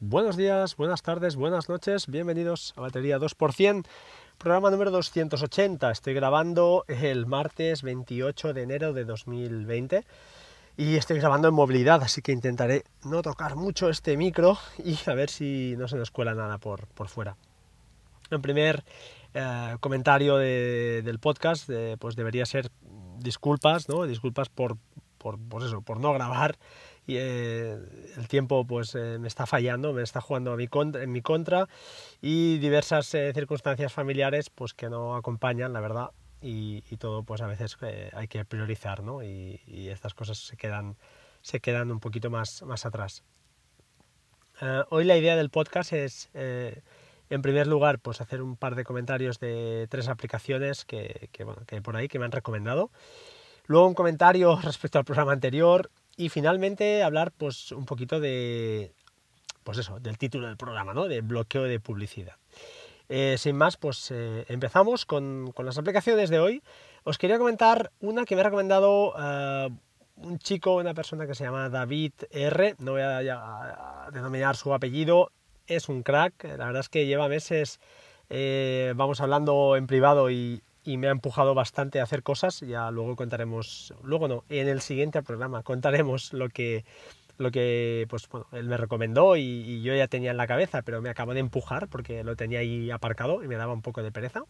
Buenos días, buenas tardes, buenas noches, bienvenidos a Batería 2%, programa número 280. Estoy grabando el martes 28 de enero de 2020 y estoy grabando en movilidad, así que intentaré no tocar mucho este micro y a ver si no se nos cuela nada por, por fuera. En primer eh, comentario del podcast, pues debería ser disculpas, ¿no? Disculpas por, por, por eso, por no grabar y eh, el tiempo pues eh, me está fallando, me está jugando en mi contra y diversas eh, circunstancias familiares pues que no acompañan, la verdad, y, todo pues a veces hay que priorizar, ¿no? Y, estas cosas se quedan, se quedan un poquito más, más atrás. hoy la idea del podcast es, en primer lugar, pues hacer un par de comentarios de tres aplicaciones que, que, que hay por ahí que me han recomendado. Luego un comentario respecto al programa anterior y finalmente hablar pues un poquito de, pues eso, del título del programa, ¿no? De bloqueo de publicidad. Eh, sin más, pues eh, empezamos con, las aplicaciones de hoy. Os quería comentar una que me ha recomendado eh, un chico, una persona que se llama David R. No voy a, denominar su apellido. Es un crack. La verdad es que lleva meses, vamos hablando en privado y, y me ha empujado bastante a hacer cosas. Ya luego contaremos, luego no, en el siguiente programa contaremos lo que, lo que pues, bueno, él me recomendó y, yo ya tenía en la cabeza, pero me acabo de empujar porque lo tenía ahí aparcado y me daba un poco de pereza.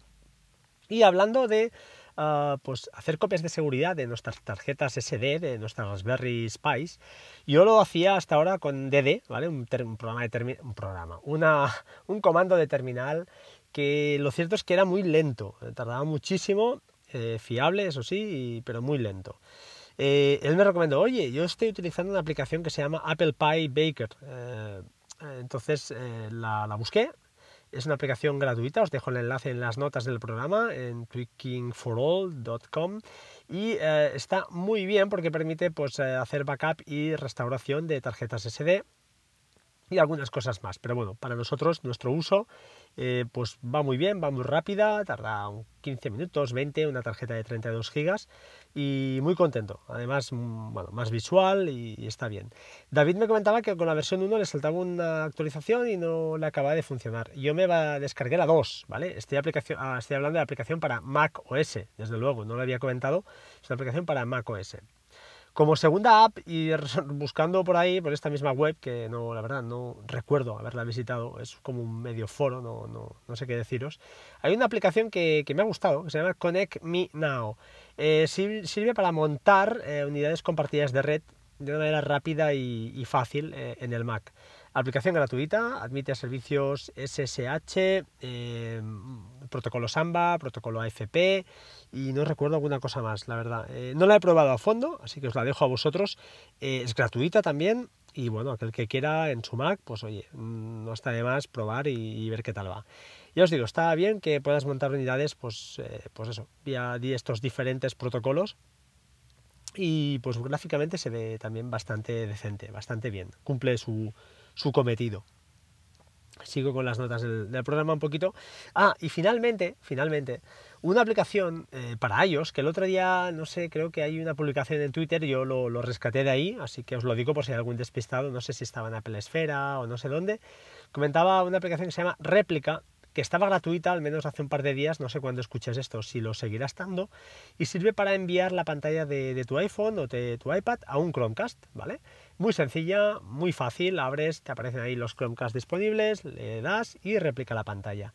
Y hablando de ah, pues hacer copias de seguridad de nuestras tarjetas SD, de nuestras Raspberry Spice, yo lo hacía hasta ahora con DD, ¿vale? Un, programa de un programa, una, un comando de terminal lo cierto es que era muy lento, eh, tardaba muchísimo, eh, fiable, eso sí, pero muy lento. Eh, él me recomendó, oye, yo estoy utilizando una aplicación que se llama Apple Pie Baker. entonces la, busqué, es una aplicación gratuita, os dejo el enlace en las notas del programa en tweakingforall.com y está muy bien porque permite pues, hacer backup y restauración de tarjetas SD y algunas cosas más. Pero bueno, para nosotros, nuestro uso, eh, pues va muy bien, va muy rápida, tarda 15 minutos, 20, una tarjeta de 32 gigas y muy contento. Además, mm, bueno, más visual y, está bien. David me comentaba que con la versión 1 le saltaba una actualización y no le acababa de funcionar. Yo me va a descargar la 2, ¿vale? Estoy, aplicación, ah, estoy hablando de aplicación para Mac OS, desde luego, no lo había comentado, es una aplicación para Mac OS. Como segunda app, y buscando por ahí, por esta misma web, que no, la verdad no recuerdo haberla visitado, es como un medio foro, no, no, no sé qué deciros, hay una aplicación que, que, me ha gustado, que se llama Connect Me Now. Eh, sirve para montar eh, unidades compartidas de red de una manera rápida y, fácil eh, en el Mac. Aplicación gratuita, admite servicios SSH, eh, protocolo Samba, protocolo AFP y no recuerdo alguna cosa más, la verdad. Eh, no la he probado a fondo, así que os la dejo a vosotros. es gratuita también y bueno, aquel que quiera en su Mac, pues oye, mm, no está de más probar y, ver qué tal va. Ya os digo, está bien que puedas montar unidades, pues, pues eso, vía estos diferentes protocolos y pues gráficamente se ve también bastante decente, bastante bien, cumple su, su cometido. Sigo con las notas del, programa un poquito. Ah, y finalmente, finalmente, una aplicación eh, para iOS, que el otro día, no sé, creo que hay una publicación en Twitter, yo lo, lo, rescaté de ahí, así que os lo digo por si hay algún despistado, no sé si estaba en Apple Esfera o no sé dónde. Comentaba una aplicación que se llama Réplica, que estaba gratuita, al menos hace un par de días, no sé cuándo escuches esto, si lo seguirá estando, y sirve para enviar la pantalla de, tu iPhone o de tu iPad a un Chromecast, ¿vale? Muy sencilla, muy fácil, abres, te aparecen ahí los Chromecast disponibles, le das y replica la pantalla.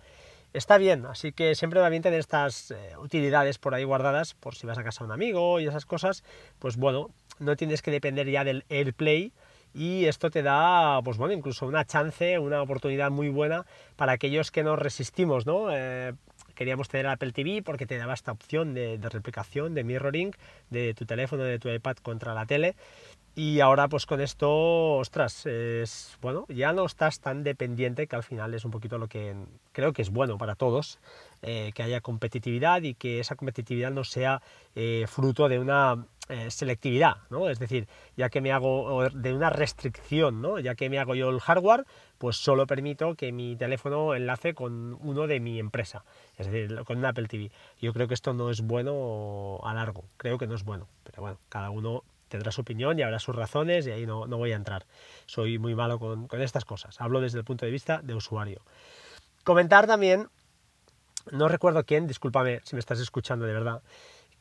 Está bien, así que siempre va bien tener estas eh, utilidades por ahí guardadas, por si vas a casa de un amigo y esas cosas, pues bueno, no tienes que depender ya del AirPlay, y esto te da, pues bueno, incluso una chance, una oportunidad muy buena para aquellos que nos resistimos, ¿no? Eh, queríamos tener Apple TV porque te daba esta opción de, replicación, de mirroring de tu teléfono, de tu iPad contra la tele y ahora pues con esto, ostras, es bueno, ya no estás tan dependiente que al final es un poquito lo que creo que es bueno para todos, eh, que haya competitividad y que esa competitividad no sea eh, fruto de una eh, selectividad, ¿no? Es decir, ya que me hago de una restricción, ¿no? Ya que me hago yo el hardware, pues solo permito que mi teléfono enlace con uno de mi empresa, es decir, con un Apple TV. Yo creo que esto no es bueno a largo, creo que no es bueno, pero bueno, cada uno tendrá su opinión y habrá sus razones y ahí no, voy a entrar. Soy muy malo con estas cosas. Hablo desde el punto de vista de usuario. Comentar también, no recuerdo quién, discúlpame si me estás escuchando de verdad,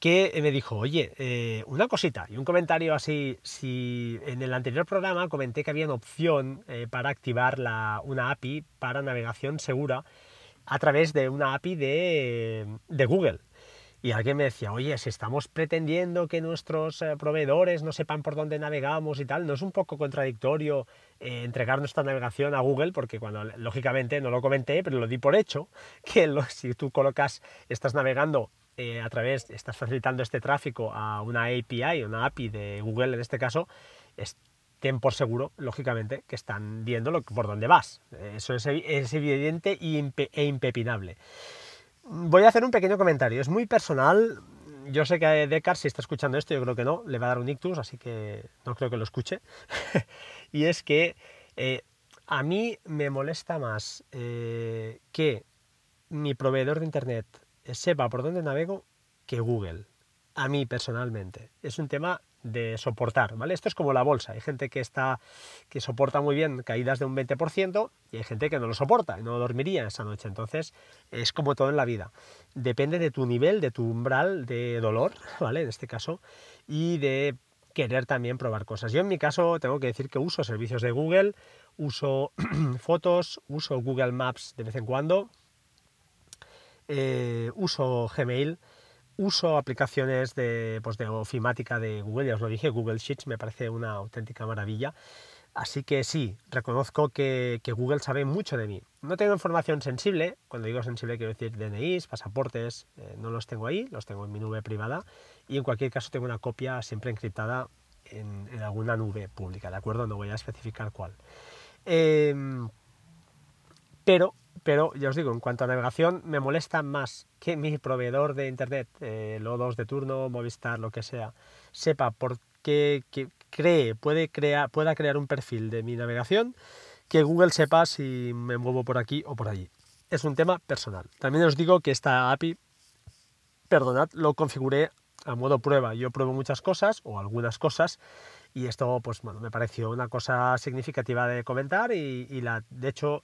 que me dijo, oye, eh, una cosita y un comentario así, si en el anterior programa comenté que había una opción eh, para activar una API para navegación segura a través de una API de, Google. Y alguien me decía, oye, si estamos pretendiendo que nuestros eh, proveedores no sepan por dónde navegamos y tal, ¿no es un poco contradictorio entregar nuestra navegación a Google? Porque cuando, lógicamente, no lo comenté, pero lo di por hecho, que si tú colocas, estás navegando eh, a través, estás facilitando este tráfico a una API, una API de Google en este caso, estén por seguro, lógicamente, que están viendo por dónde vas. Eso es, evidente e impepinable. Voy a hacer un pequeño comentario, es muy personal. Yo sé que Decar, si está escuchando esto, yo creo que no, le va a dar un ictus, así que no creo que lo escuche. y es que eh, a mí me molesta más eh, que mi proveedor de internet sepa por dónde navego que Google. A mí personalmente. Es un tema de soportar, ¿vale? Esto es como la bolsa. Hay gente que está que soporta muy bien caídas de un 20% y hay gente que no lo soporta y no dormiría esa noche. Entonces, es como todo en la vida. Depende de tu nivel, de tu umbral de dolor, ¿vale? En este caso, y de querer también probar cosas. Yo en mi caso tengo que decir que uso servicios de Google, uso fotos, uso Google Maps de vez en cuando, eh, uso Gmail, uso aplicaciones de, pues de ofimática de Google, ya os lo dije, Google Sheets me parece una auténtica maravilla. Así que sí, reconozco que, Google sabe mucho de mí. No tengo información sensible, cuando digo sensible quiero decir DNIs, pasaportes, eh, no los tengo ahí, los tengo en mi nube privada y en cualquier caso tengo una copia siempre encriptada en, alguna nube pública, ¿de acuerdo? No voy a especificar cuál. Em, pero pero ya os digo, en cuanto a navegación, me molesta más que mi proveedor de internet, eh, Lodos de turno, Movistar, lo que sea, sepa por qué cree, puede crear, pueda crear un perfil de mi navegación, que Google sepa si me muevo por aquí o por allí. Es un tema personal. También os digo que esta API, perdonad, lo configuré a modo prueba. Yo pruebo muchas cosas o algunas cosas y esto pues me pareció una cosa significativa de comentar y, y la, de hecho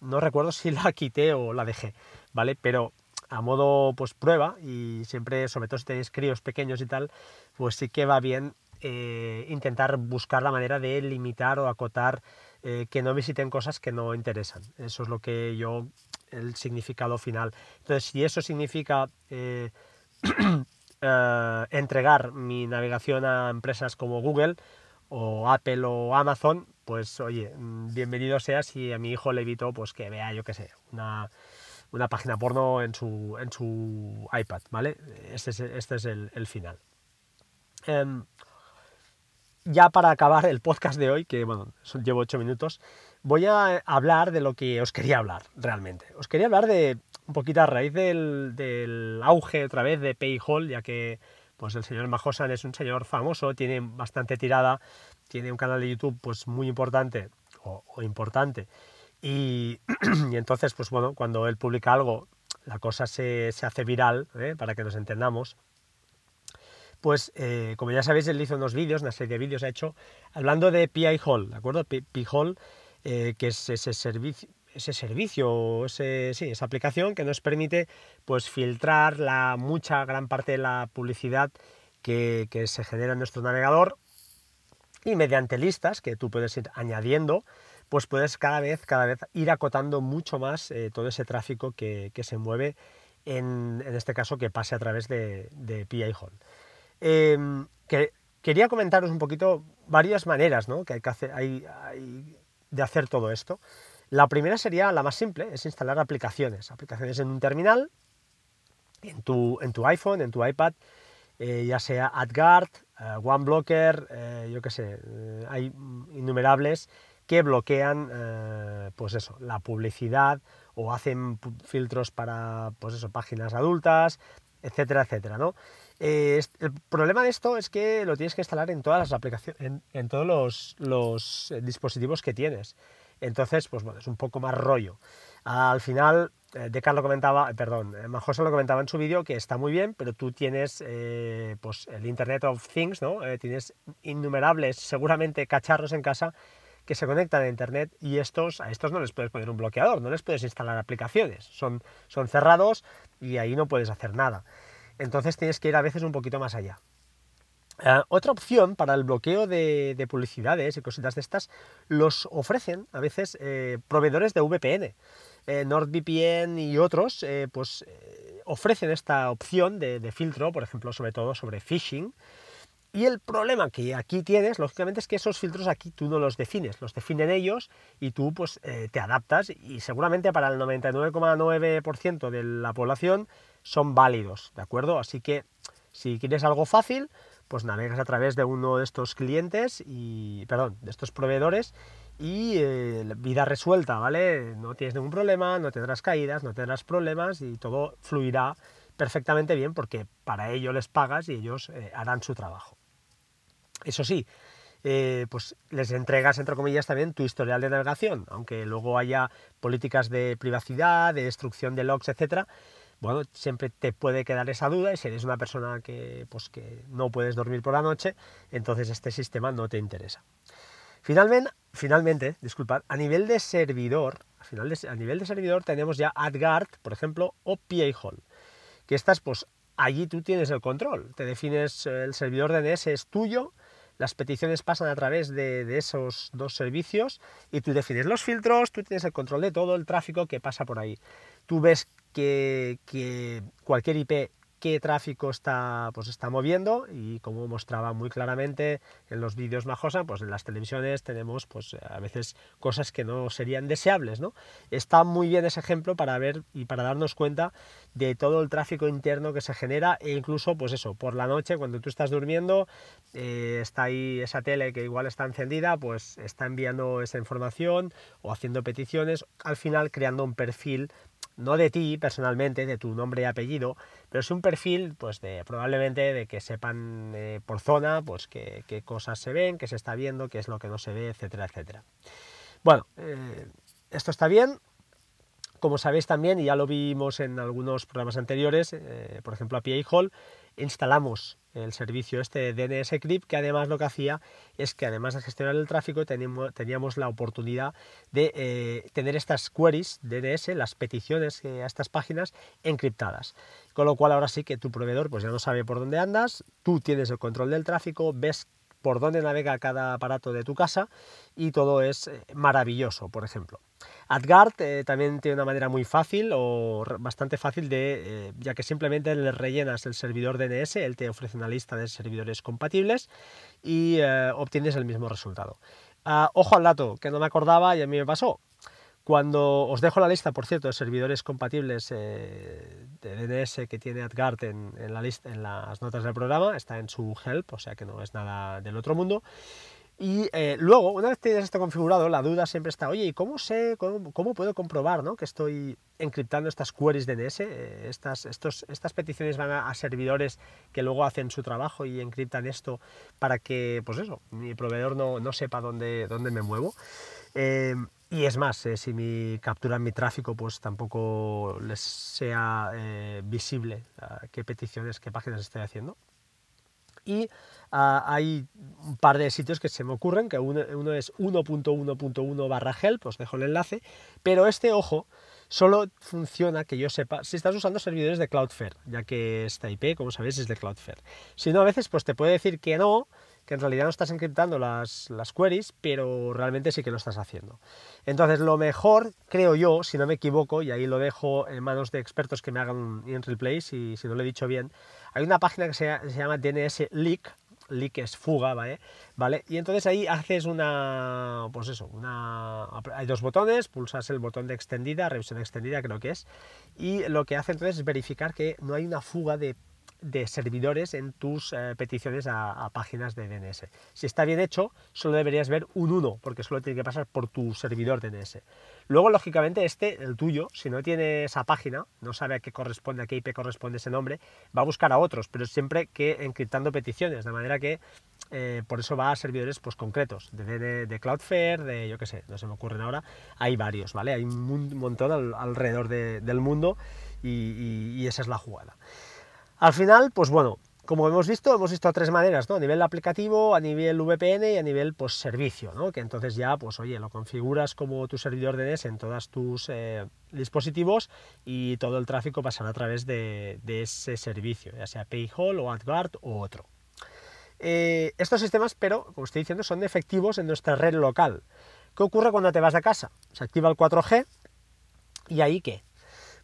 no recuerdo si la quité o la dejé, ¿vale? Pero a modo pues prueba y siempre, sobre todo si tenéis críos pequeños y tal, pues sí que va bien eh, intentar buscar la manera de limitar o acotar eh, que no visiten cosas que no interesan. Eso es lo que yo, el significado final. Entonces, si eso significa eh, entregar mi navegación a empresas como Google o Apple o Amazon, pues oye, mm, bienvenido sea si a mi hijo le evito pues que vea, yo qué sé, una, página porno en su, en su iPad, ¿vale? Este es, este es el, final. Em, ya para acabar el podcast de hoy, que bueno, llevo ocho minutos, voy a hablar de lo que os quería hablar realmente. Os quería hablar de un poquito a raíz del, del auge otra vez de PayHall, ya que pues el señor Majosan es un señor famoso, tiene bastante tirada tiene un canal de YouTube pues muy importante o, importante y, entonces pues bueno, cuando él publica algo la cosa se, hace viral, ¿eh? para que nos entendamos, pues eh, como ya sabéis, él hizo unos vídeos, una serie de vídeos ha hecho, hablando de PI Hall, ¿de acuerdo? PI Hall, eh, que es ese servicio, ese servicio, ese, sí, esa aplicación que nos permite pues filtrar la mucha, gran parte de la publicidad que, que se genera en nuestro navegador y mediante listas que tú puedes ir añadiendo, pues puedes cada vez, cada vez ir acotando mucho más eh, todo ese tráfico que, se mueve, en, este caso que pase a través de, de PI Hall. Em, que, quería comentaros un poquito varias maneras ¿no? que hay, que hacer, hay, de hacer todo esto. La primera sería la más simple, es instalar aplicaciones, aplicaciones en un terminal, en tu, en tu iPhone, en tu iPad, eh, ya sea AdGuard, uh, OneBlocker, eh, yo qué sé, hay innumerables que bloquean pues eso, la publicidad o hacen filtros para pues eso, páginas adultas, etcétera, etcétera. ¿no? el problema de esto es que lo tienes que instalar en todas las aplicaciones, en, todos los, los, dispositivos que tienes. Entonces, pues bueno, es un poco más rollo. Al final, eh, Decar lo comentaba, perdón, Majosa lo comentaba en su vídeo que está muy bien, pero tú tienes pues el Internet of Things, ¿no? tienes innumerables, seguramente, cacharros en casa que se conectan a Internet y estos, a estos no les puedes poner un bloqueador, no les puedes instalar aplicaciones, son, son cerrados y ahí no puedes hacer nada. Entonces tienes que ir a veces un poquito más allá. Eh, otra opción para el bloqueo de, publicidades y cositas de estas los ofrecen a veces eh, proveedores de VPN. Eh, NordVPN y otros pues ofrecen esta opción de, de, filtro, por ejemplo, sobre todo sobre phishing, y el problema que aquí tienes, lógicamente, es que esos filtros aquí tú no los defines, los definen ellos y tú pues eh, te adaptas y seguramente para el 99,9% de la población son válidos, ¿de acuerdo? Así que si quieres algo fácil, pues navegas a través de uno de estos clientes y, perdón, de estos proveedores y eh, vida resuelta, ¿vale? No tienes ningún problema, no tendrás caídas, no tendrás problemas y todo fluirá perfectamente bien porque para ello les pagas y ellos eh, harán su trabajo. Eso sí, eh, pues les entregas, entre comillas, también tu historial de navegación, aunque luego haya políticas de privacidad, de destrucción de logs, etcétera. Bueno, siempre te puede quedar esa duda y si eres una persona que, pues, que no puedes dormir por la noche, entonces este sistema no te interesa. Finalmente, finalmente disculpad, a nivel de servidor, a, nivel de servidor tenemos ya AdGuard, por ejemplo, o PA-Hole, que estas, pues allí tú tienes el control, te defines el servidor DNS es tuyo, las peticiones pasan a través de, esos dos servicios y tú defines los filtros, tú tienes el control de todo el tráfico que pasa por ahí. Tú ves que, cualquier IP qué tráfico está, pues está moviendo y como mostraba muy claramente en los vídeos Majosa, pues en las televisiones tenemos pues a veces cosas que no serían deseables, ¿no? Está muy bien ese ejemplo para ver y para darnos cuenta de todo el tráfico interno que se genera e incluso pues eso, por la noche cuando tú estás durmiendo eh, está ahí esa tele que igual está encendida, pues está enviando esa información o haciendo peticiones, al final creando un perfil no de ti personalmente, de tu nombre y apellido, pero es un perfil, pues de probablemente de que sepan eh, por zona, pues qué, cosas se ven, qué se está viendo, qué es lo que no se ve, etcétera, etcétera. Bueno, eh, esto está bien. Como sabéis también, y ya lo vimos en algunos programas anteriores, eh, por ejemplo a PA Hall, instalamos el servicio este DNS Crypt, que además lo que hacía es que además de gestionar el tráfico teníamos, la oportunidad de eh, tener estas queries DNS, las peticiones a estas páginas encriptadas. Con lo cual ahora sí que tu proveedor pues ya no sabe por dónde andas, tú tienes el control del tráfico, ves por dónde navega cada aparato de tu casa y todo es eh, maravilloso, por ejemplo. AdGuard eh, también tiene una manera muy fácil o bastante fácil de, eh, ya que simplemente le rellenas el servidor DNS, él te ofrece una lista de servidores compatibles y obtienes el mismo resultado. Ah, ojo al dato, que no me acordaba y a mí me pasó. Cuando os dejo la lista, por cierto, de servidores compatibles eh, de DNS que tiene AdGuard en, la lista, en las notas del programa, está en su help, o sea que no es nada del otro mundo. Y eh, luego, una vez tienes esto configurado, la duda siempre está, oye, ¿y cómo sé, cómo, puedo comprobar ¿no? que estoy encriptando estas queries DNS? Eh, estas, estos, estas peticiones van a, servidores que luego hacen su trabajo y encriptan esto para que, pues eso, mi proveedor no, no sepa dónde, dónde me muevo. Y es más, eh, si mi capturan mi tráfico, pues tampoco les sea eh, visible ah, qué peticiones, qué páginas estoy haciendo. Y ah, hay un par de sitios que se me ocurren, que uno, es 1.1.1 barra help, os dejo el enlace, pero este, ojo, solo funciona, que yo sepa, si estás usando servidores de Cloudflare, ya que esta IP, como sabéis, es de Cloudflare. Si no, a veces pues te puede decir que no, que en realidad no estás encriptando las, las queries, pero realmente sí que lo estás haciendo. Entonces, lo mejor, creo yo, si no me equivoco, y ahí lo dejo en manos de expertos que me hagan en replay, si, si no lo he dicho bien, hay una página que se, llama DNS Leak, leak es fuga, ¿vale? ¿vale? Y entonces ahí haces una, pues eso, una, hay dos botones, pulsas el botón de extendida, revisión extendida creo que es, y lo que hace entonces es verificar que no hay una fuga de de servidores en tus eh, peticiones a, páginas de DNS. Si está bien hecho, solo deberías ver un 1, porque solo tiene que pasar por tu servidor DNS. Luego, lógicamente, este, el tuyo, si no tiene esa página, no sabe a qué corresponde, a qué IP corresponde ese nombre, va a buscar a otros, pero siempre que encriptando peticiones, de manera que eh, por eso va a servidores pues, concretos, de, Cloudflare, de yo qué sé, no se me ocurren ahora, hay varios, ¿vale? Hay un montón alrededor del mundo y, esa es la jugada. Al final, pues bueno, como hemos visto, hemos visto tres maneras, ¿no? A nivel aplicativo, a nivel VPN y a nivel pues, servicio, ¿no? Que entonces ya, pues oye, lo configuras como tu servidor DNS en todos tus eh, dispositivos y todo el tráfico pasará a través de, ese servicio, ya sea Payhall o AdGuard o otro. Eh, estos sistemas, pero, como estoy diciendo, son efectivos en nuestra red local. ¿Qué ocurre cuando te vas a casa? Se activa el 4G y ahí qué?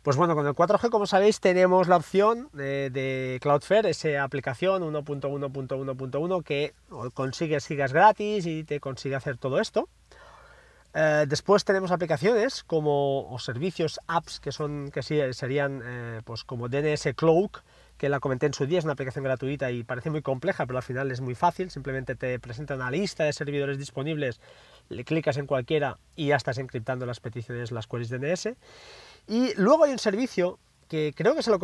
Pues bueno, con el 4G, como sabéis, tenemos la opción de, Cloudflare, esa aplicación 1.1.1.1 que consigue gigas gratis y te consigue hacer todo esto. Eh, después tenemos aplicaciones como o servicios, apps que son que sí, serían eh, pues como DNS Cloak, que la comenté en su día, es una aplicación gratuita y parece muy compleja, pero al final es muy fácil, simplemente te presenta una lista de servidores disponibles, le clicas en cualquiera y ya estás encriptando las peticiones, las queries DNS. Y luego hay un servicio que creo que se lo,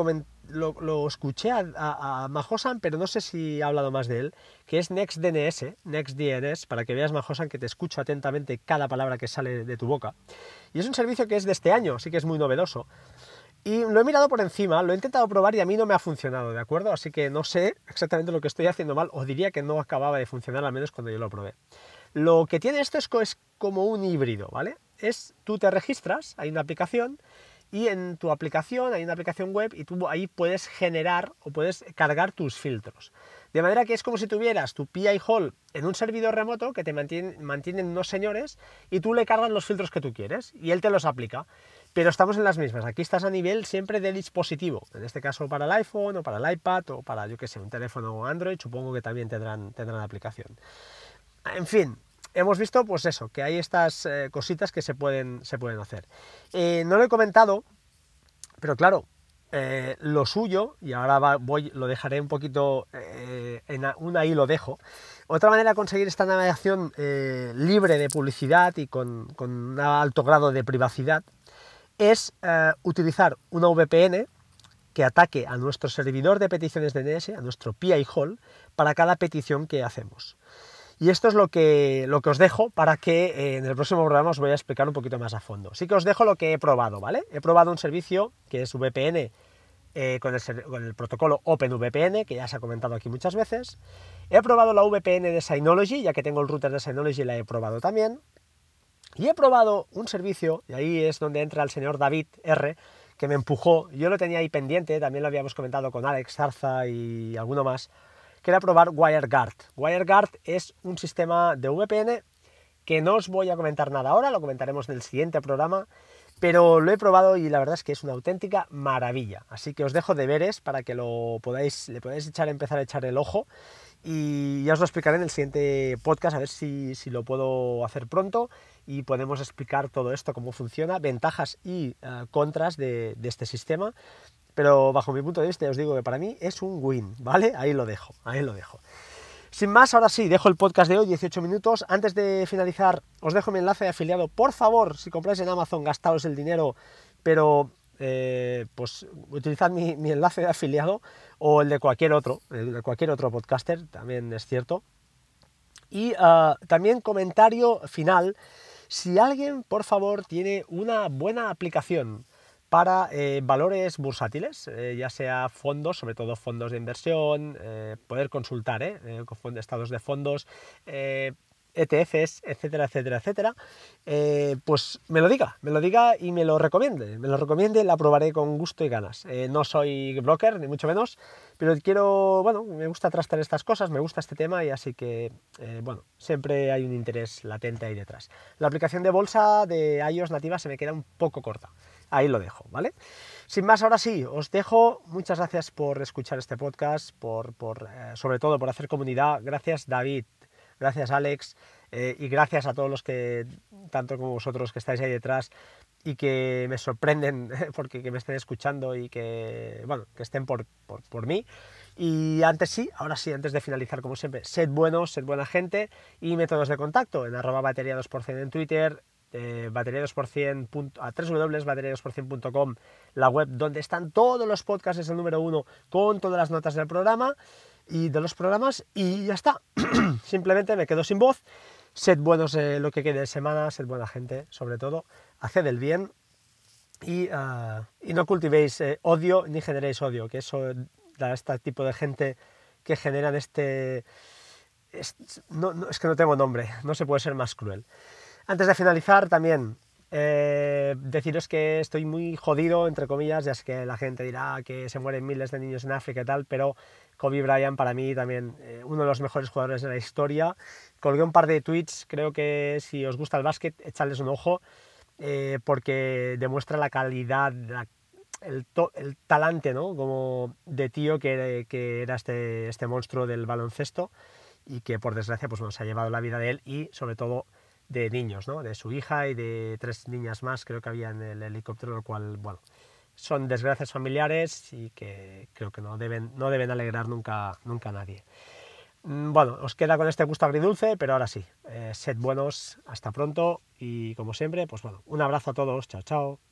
lo, escuché a, a, Mahosan, pero no sé si ha hablado más de él, que es NextDNS, NextDNS, para que veas, Mahosan, que te escucho atentamente cada palabra que sale de tu boca. Y es un servicio que es de este año, así que es muy novedoso. Y lo he mirado por encima, lo he intentado probar y a mí no me ha funcionado, ¿de acuerdo? Así que no sé exactamente lo que estoy haciendo mal, o diría que no acababa de funcionar, al menos cuando yo lo probé. Lo que tiene esto es, es como un híbrido, ¿vale? Es, tú te registras, hay una aplicación, y en tu aplicación hay una aplicación web y tú ahí puedes generar o puedes cargar tus filtros. De manera que es como si tuvieras tu PI Hall en un servidor remoto que te mantienen, mantienen unos señores y tú le cargas los filtros que tú quieres y él te los aplica. Pero estamos en las mismas. Aquí estás a nivel siempre de dispositivo. En este caso para el iPhone o para el iPad o para, yo que sé, un teléfono Android. Supongo que también tendrán, tendrán aplicación. En fin, hemos visto pues eso, que hay estas eh, cositas que se pueden, se pueden hacer. Eh, no lo he comentado, pero claro, eh, lo suyo, y ahora voy, lo dejaré un poquito en una ahí lo dejo. Otra manera de conseguir esta navegación libre de publicidad y con, con, un alto grado de privacidad es utilizar una VPN que ataque a nuestro servidor de peticiones DNS, a nuestro PI Hall, para cada petición que hacemos. Y esto es lo que, lo que os dejo para que eh, en el próximo programa os voy a explicar un poquito más a fondo. Sí que os dejo lo que he probado, ¿vale? He probado un servicio que es VPN eh, con, el, con, el, protocolo OpenVPN, que ya se ha comentado aquí muchas veces. He probado la VPN de Synology, ya que tengo el router de Synology, la he probado también. Y he probado un servicio, y ahí es donde entra el señor David R., que me empujó. Yo lo tenía ahí pendiente, también lo habíamos comentado con Alex Zarza y alguno más quería probar WireGuard. WireGuard es un sistema de VPN que no os voy a comentar nada ahora, lo comentaremos en el siguiente programa, pero lo he probado y la verdad es que es una auténtica maravilla. Así que os dejo deberes para que lo podáis, le podáis echar, empezar a echar el ojo y ya os lo explicaré en el siguiente podcast, a ver si, lo puedo hacer pronto y podemos explicar todo esto, cómo funciona, ventajas y eh, contras de este sistema pero bajo mi punto de vista os digo que para mí es un win, ¿vale? Ahí lo dejo, ahí lo dejo. Sin más, ahora sí, dejo el podcast de hoy, 18 minutos. Antes de finalizar, os dejo mi enlace de afiliado. Por favor, si compráis en Amazon, gastaos el dinero, pero eh, pues utilizad mi, enlace de afiliado o el de cualquier otro, el de cualquier otro podcaster, también es cierto. Y ah, también comentario final, si alguien, por favor, tiene una buena aplicación para eh, valores bursátiles, eh, ya sea fondos, sobre todo fondos de inversión, eh, poder consultar estados de fondos, ETFs, etcétera, etcétera, etcétera, pues me lo diga, me lo diga y me lo recomiende, me lo recomiende, la probaré con gusto y ganas. no soy broker, ni mucho menos, pero quiero, bueno, me gusta trastar estas cosas, me gusta este tema y así que, bueno, siempre hay un interés latente ahí detrás. La aplicación de bolsa de iOS nativa se me queda un poco corta ahí lo dejo, ¿vale? Sin más, ahora sí, os dejo. Muchas gracias por escuchar este podcast, por, eh, sobre todo por hacer comunidad. Gracias David, gracias Alex eh, y gracias a todos los que, tanto como vosotros que estáis ahí detrás y que me sorprenden porque que me estén escuchando y que, bueno, que estén por, por, mí. Y antes sí, ahora sí, antes de finalizar, como siempre, sed buenos, sed buena gente y métodos de contacto en arroba batería 2% en Twitter, eh, batería 2%, a www.batería2%.com, la web donde están todos los podcasts, es el número uno, con todas las notas del programa. y de los programas y ya está. Simplemente me quedo sin voz. Sed buenos eh, lo que quede de semana, sed buena gente, sobre todo. Haced el bien y, ah, no cultivéis eh, odio ni generéis odio, que eso da este tipo de gente que generan este... Es, no, es que no tengo nombre, no se puede ser más cruel. Antes de finalizar, también eh, deciros que estoy muy jodido, entre comillas, ya sé que la gente dirá que se mueren miles de niños en África y tal, pero Kobe Bryant para mí también eh, uno de los mejores jugadores de la historia. Colgué un par de tweets, creo que si os gusta el básquet, echadles un ojo, eh, porque demuestra la calidad, el, el, talante ¿no? como de tío que, era este, este monstruo del baloncesto y que por desgracia pues, se ha llevado la vida de él y sobre todo de niños, ¿no? de su hija y de tres niñas más, creo que había en el helicóptero, lo cual, bueno, son desgracias familiares y que creo que no deben, no deben alegrar nunca, nunca a nadie. Mm, bueno, os queda con este gusto agridulce, pero ahora sí, eh, sed buenos, hasta pronto y como siempre, pues bueno, un abrazo a todos, chao, chao.